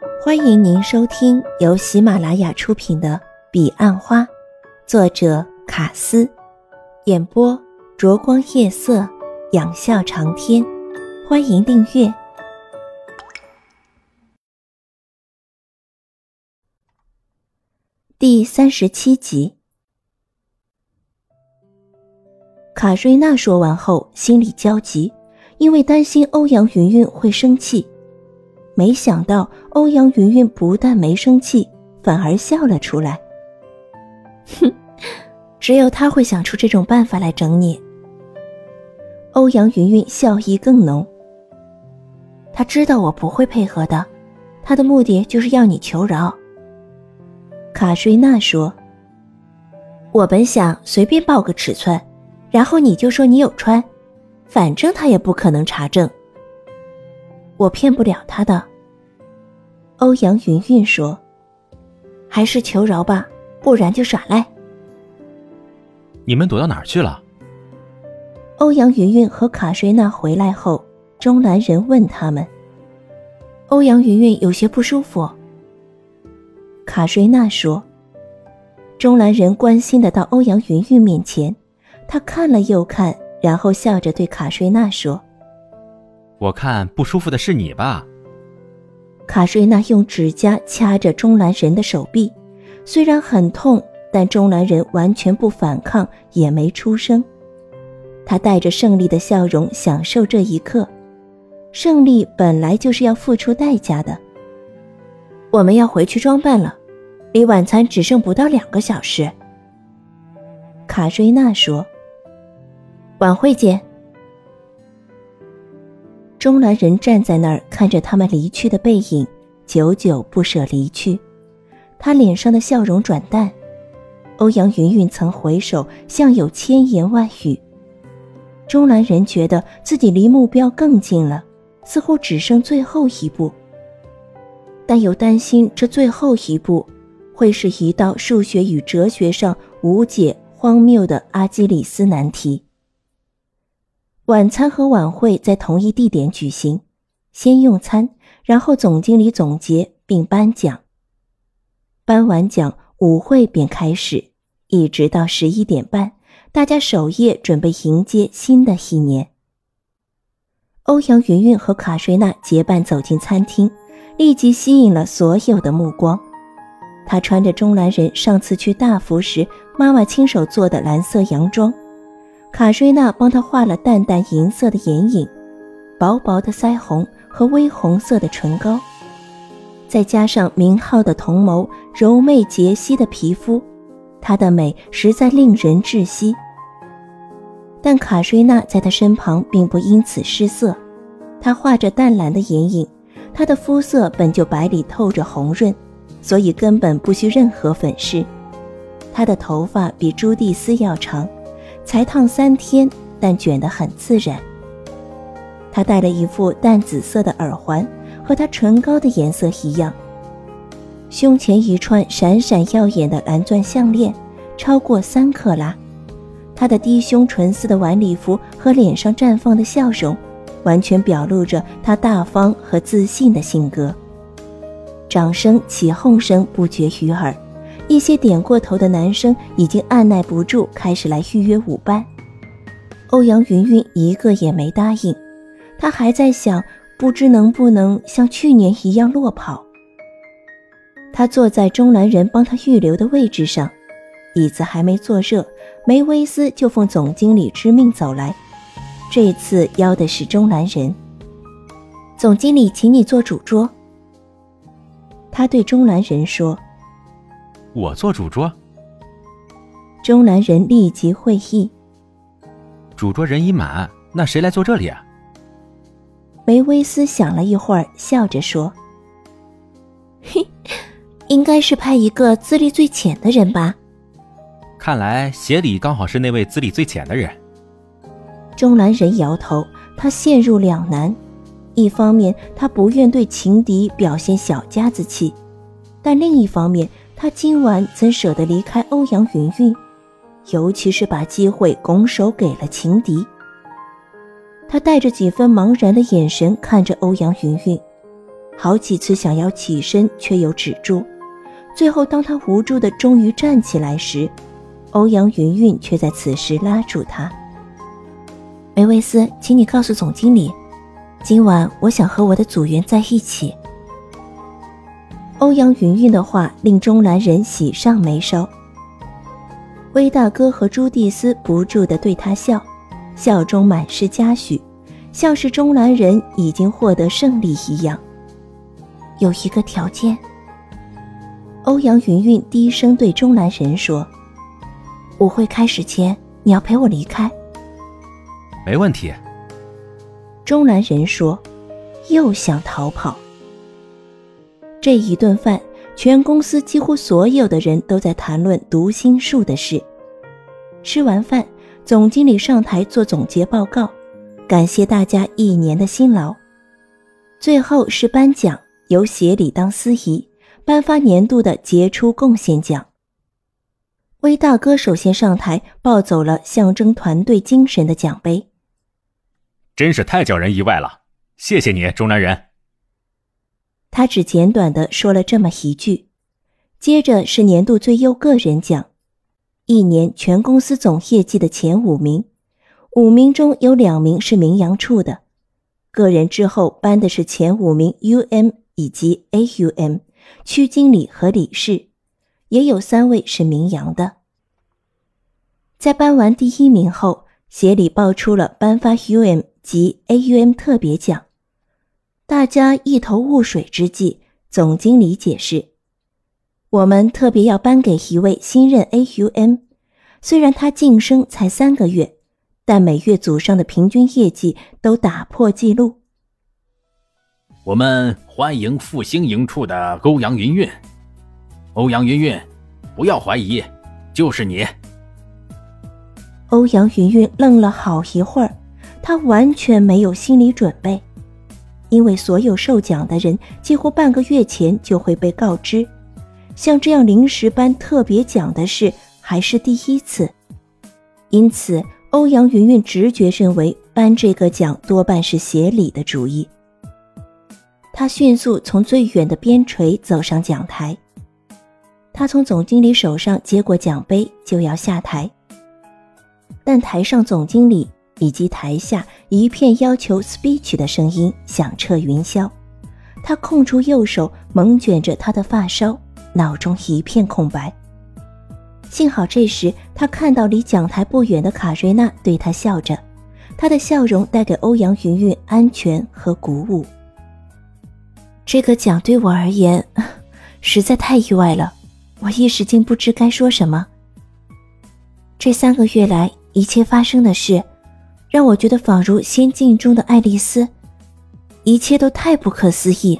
欢迎您收听由喜马拉雅出品的《彼岸花》，作者卡斯，演播灼光夜色，仰笑长天。欢迎订阅第三十七集。卡瑞娜说完后，心里焦急，因为担心欧阳云云会生气。没想到欧阳云云不但没生气，反而笑了出来。哼，只有他会想出这种办法来整你。欧阳云云笑意更浓。他知道我不会配合的，他的目的就是要你求饶。卡瑞娜说：“我本想随便报个尺寸，然后你就说你有穿，反正他也不可能查证。我骗不了他的。”欧阳云云说：“还是求饶吧，不然就耍赖。”你们躲到哪儿去了？欧阳云云和卡瑞娜回来后，钟兰人问他们。欧阳云云有些不舒服。卡瑞娜说：“钟兰人关心的到欧阳云云面前，他看了又看，然后笑着对卡瑞娜说：‘我看不舒服的是你吧。’”卡瑞娜用指甲掐着中兰人的手臂，虽然很痛，但中兰人完全不反抗，也没出声。他带着胜利的笑容享受这一刻。胜利本来就是要付出代价的。我们要回去装扮了，离晚餐只剩不到两个小时。卡瑞娜说：“晚会见。”钟兰人站在那儿看着他们离去的背影，久久不舍离去。他脸上的笑容转淡。欧阳云云曾回首，像有千言万语。钟兰人觉得自己离目标更近了，似乎只剩最后一步。但又担心这最后一步，会是一道数学与哲学上无解、荒谬的阿基里斯难题。晚餐和晚会在同一地点举行，先用餐，然后总经理总结并颁奖。颁完奖，舞会便开始，一直到十一点半，大家守夜准备迎接新的一年。欧阳云云和卡瑞娜结伴走进餐厅，立即吸引了所有的目光。她穿着中南人上次去大福时妈妈亲手做的蓝色洋装。卡瑞娜帮他画了淡淡银色的眼影，薄薄的腮红和微红色的唇膏，再加上明浩的瞳眸、柔媚洁悉的皮肤，她的美实在令人窒息。但卡瑞娜在他身旁并不因此失色，她画着淡蓝的眼影，她的肤色本就白里透着红润，所以根本不需任何粉饰。她的头发比朱蒂斯要长。才烫三天，但卷得很自然。她戴了一副淡紫色的耳环，和她唇膏的颜色一样。胸前一串闪闪耀眼的蓝钻项链，超过三克拉。她的低胸纯丝的晚礼服和脸上绽放的笑容，完全表露着她大方和自信的性格。掌声、起哄声不绝于耳。一些点过头的男生已经按耐不住，开始来预约舞伴。欧阳云云一个也没答应，她还在想，不知能不能像去年一样落跑。她坐在钟兰人帮她预留的位置上，椅子还没坐热，梅威斯就奉总经理之命走来。这次邀的是钟兰人。总经理，请你坐主桌。他对钟兰人说。我做主桌。中南人立即会意。主桌人已满，那谁来坐这里啊？梅威斯想了一会儿，笑着说：“嘿，应该是派一个资历最浅的人吧。”看来协理刚好是那位资历最浅的人。钟南人摇头，他陷入两难：一方面他不愿对情敌表现小家子气，但另一方面。他今晚怎舍得离开欧阳云云，尤其是把机会拱手给了情敌。他带着几分茫然的眼神看着欧阳云云，好几次想要起身，却又止住。最后，当他无助的终于站起来时，欧阳云云却在此时拉住他。梅维斯，请你告诉总经理，今晚我想和我的组员在一起。欧阳云云的话令钟兰人喜上眉梢。威大哥和朱蒂斯不住地对他笑，笑中满是嘉许，像是钟兰人已经获得胜利一样。有一个条件。欧阳云云低声对钟兰人说：“舞会开始前，你要陪我离开。”没问题。钟兰人说：“又想逃跑。”这一顿饭，全公司几乎所有的人都在谈论读心术的事。吃完饭，总经理上台做总结报告，感谢大家一年的辛劳。最后是颁奖，由协理当司仪，颁发年度的杰出贡献奖。威大哥首先上台，抱走了象征团队精神的奖杯。真是太叫人意外了，谢谢你，中南人。他只简短的说了这么一句，接着是年度最优个人奖，一年全公司总业绩的前五名，五名中有两名是名扬处的，个人之后颁的是前五名 UM 以及 AUM 区经理和理事，也有三位是名扬的。在颁完第一名后，协理报出了颁发 UM 及 AUM 特别奖。大家一头雾水之际，总经理解释：“我们特别要颁给一位新任 AUM，虽然他晋升才三个月，但每月组上的平均业绩都打破纪录。”我们欢迎复兴营处的欧阳云云。欧阳云云，不要怀疑，就是你。欧阳云云愣了好一会儿，他完全没有心理准备。因为所有受奖的人几乎半个月前就会被告知，像这样临时颁特别奖的事还是第一次，因此欧阳云云直觉认为颁这个奖多半是协理的主意。他迅速从最远的边陲走上讲台，他从总经理手上接过奖杯就要下台，但台上总经理。以及台下一片要求 speech 的声音响彻云霄，他空出右手，猛卷着他的发梢，脑中一片空白。幸好这时他看到离讲台不远的卡瑞娜对他笑着，她的笑容带给欧阳云云安全和鼓舞。这个奖对我而言 实在太意外了，我一时竟不知该说什么。这三个月来一切发生的事。让我觉得仿如仙境中的爱丽丝，一切都太不可思议。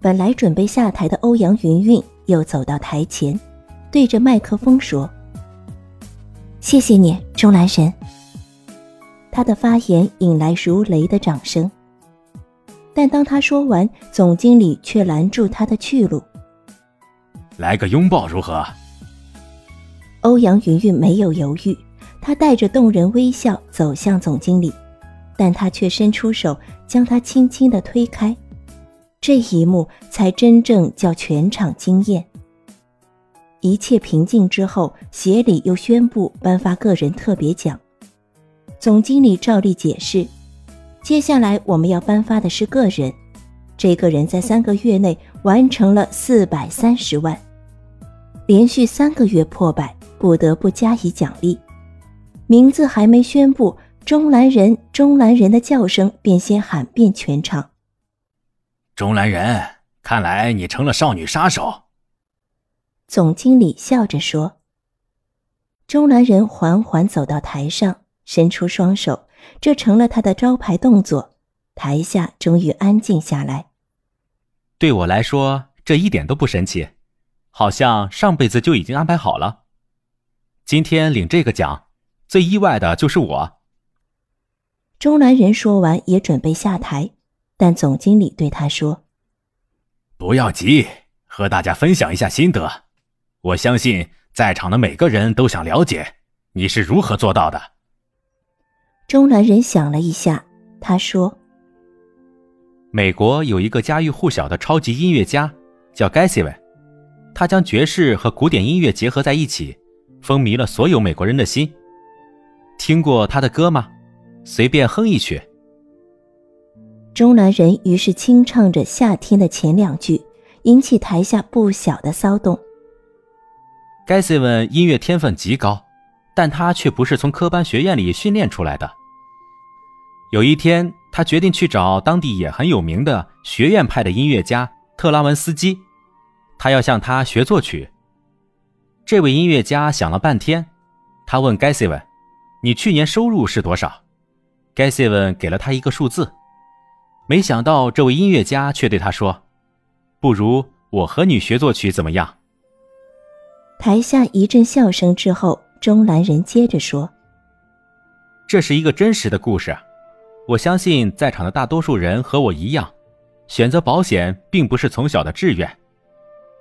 本来准备下台的欧阳云云又走到台前，对着麦克风说：“谢谢你，钟兰神。”他的发言引来如雷的掌声。但当他说完，总经理却拦住他的去路：“来个拥抱如何？”欧阳云云没有犹豫。他带着动人微笑走向总经理，但他却伸出手将他轻轻地推开。这一幕才真正叫全场惊艳。一切平静之后，协理又宣布颁发个人特别奖。总经理照例解释：“接下来我们要颁发的是个人，这个人在三个月内完成了四百三十万，连续三个月破百，不得不加以奖励。”名字还没宣布，钟兰人，钟兰人的叫声便先喊遍全场。钟兰人，看来你成了少女杀手。总经理笑着说。钟兰人缓缓走到台上，伸出双手，这成了他的招牌动作。台下终于安静下来。对我来说，这一点都不神奇，好像上辈子就已经安排好了。今天领这个奖。最意外的就是我。钟南人说完，也准备下台，但总经理对他说：“不要急，和大家分享一下心得。我相信在场的每个人都想了解你是如何做到的。”钟南人想了一下，他说：“美国有一个家喻户晓的超级音乐家，叫盖西文，他将爵士和古典音乐结合在一起，风靡了所有美国人的心。听过他的歌吗？随便哼一曲。中南人于是清唱着《夏天》的前两句，引起台下不小的骚动。盖西文音乐天分极高，但他却不是从科班学院里训练出来的。有一天。他决定去找当地也很有名的学院派的音乐家特拉文斯基，他要向他学作曲。这位音乐家想了半天，他问盖西文：“你去年收入是多少？”盖西文给了他一个数字。没想到这位音乐家却对他说：“不如我和你学作曲怎么样？”台下一阵笑声之后，钟兰人接着说：“这是一个真实的故事。”我相信在场的大多数人和我一样，选择保险并不是从小的志愿。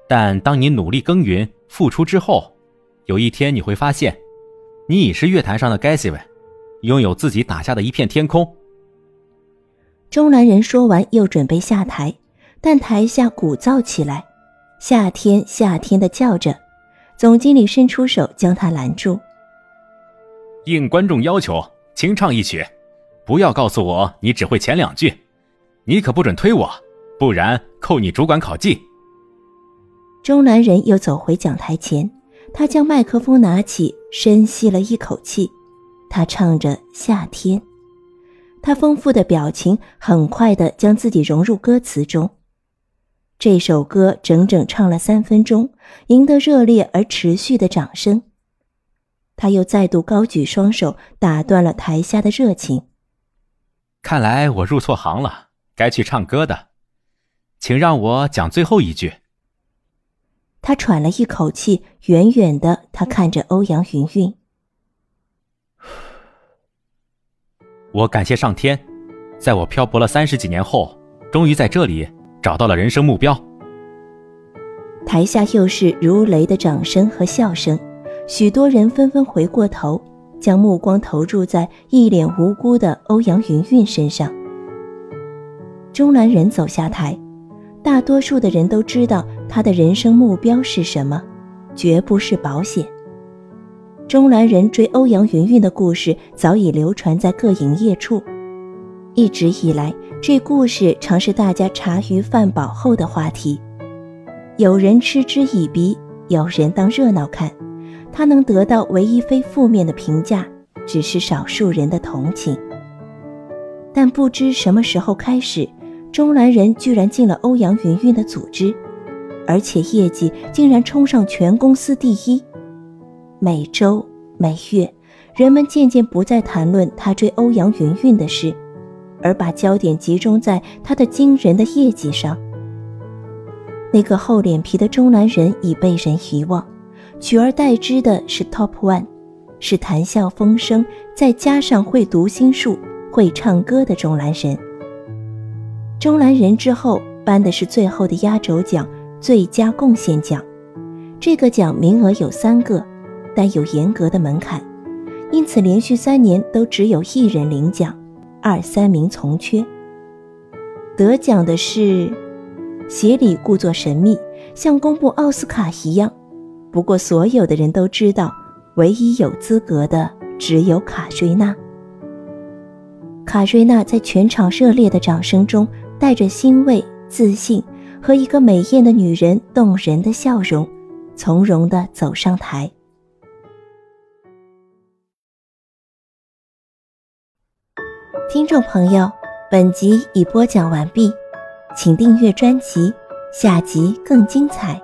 但当你努力耕耘、付出之后，有一天你会发现，你已是乐坛上的盖西文，拥有自己打下的一片天空。中南人说完，又准备下台，但台下鼓噪起来，夏天，夏天的叫着。总经理伸出手将他拦住，应观众要求，清唱一曲。不要告诉我你只会前两句，你可不准推我，不然扣你主管考绩。中南人又走回讲台前，他将麦克风拿起，深吸了一口气，他唱着《夏天》，他丰富的表情很快的将自己融入歌词中。这首歌整整唱了三分钟，赢得热烈而持续的掌声。他又再度高举双手，打断了台下的热情。看来我入错行了，该去唱歌的，请让我讲最后一句。他喘了一口气，远远的，他看着欧阳云云。我感谢上天，在我漂泊了三十几年后，终于在这里找到了人生目标。台下又是如雷的掌声和笑声，许多人纷纷回过头。将目光投注在一脸无辜的欧阳云云身上。钟南人走下台，大多数的人都知道他的人生目标是什么，绝不是保险。钟兰人追欧阳云云的故事早已流传在各营业处，一直以来，这故事常是大家茶余饭饱后的话题。有人嗤之以鼻，有人当热闹看。他能得到唯一非负面的评价，只是少数人的同情。但不知什么时候开始，中南人居然进了欧阳云云的组织，而且业绩竟然冲上全公司第一。每周、每月，人们渐渐不再谈论他追欧阳云云的事，而把焦点集中在他的惊人的业绩上。那个厚脸皮的中南人已被人遗忘。取而代之的是 Top One，是谈笑风生，再加上会读心术、会唱歌的钟兰人。钟兰人之后颁的是最后的压轴奖——最佳贡献奖。这个奖名额有三个，但有严格的门槛，因此连续三年都只有一人领奖，二三名从缺。得奖的是，协理故作神秘，像公布奥斯卡一样。不过，所有的人都知道，唯一有资格的只有卡瑞娜。卡瑞娜在全场热烈的掌声中，带着欣慰、自信和一个美艳的女人动人的笑容，从容的走上台。听众朋友，本集已播讲完毕，请订阅专辑，下集更精彩。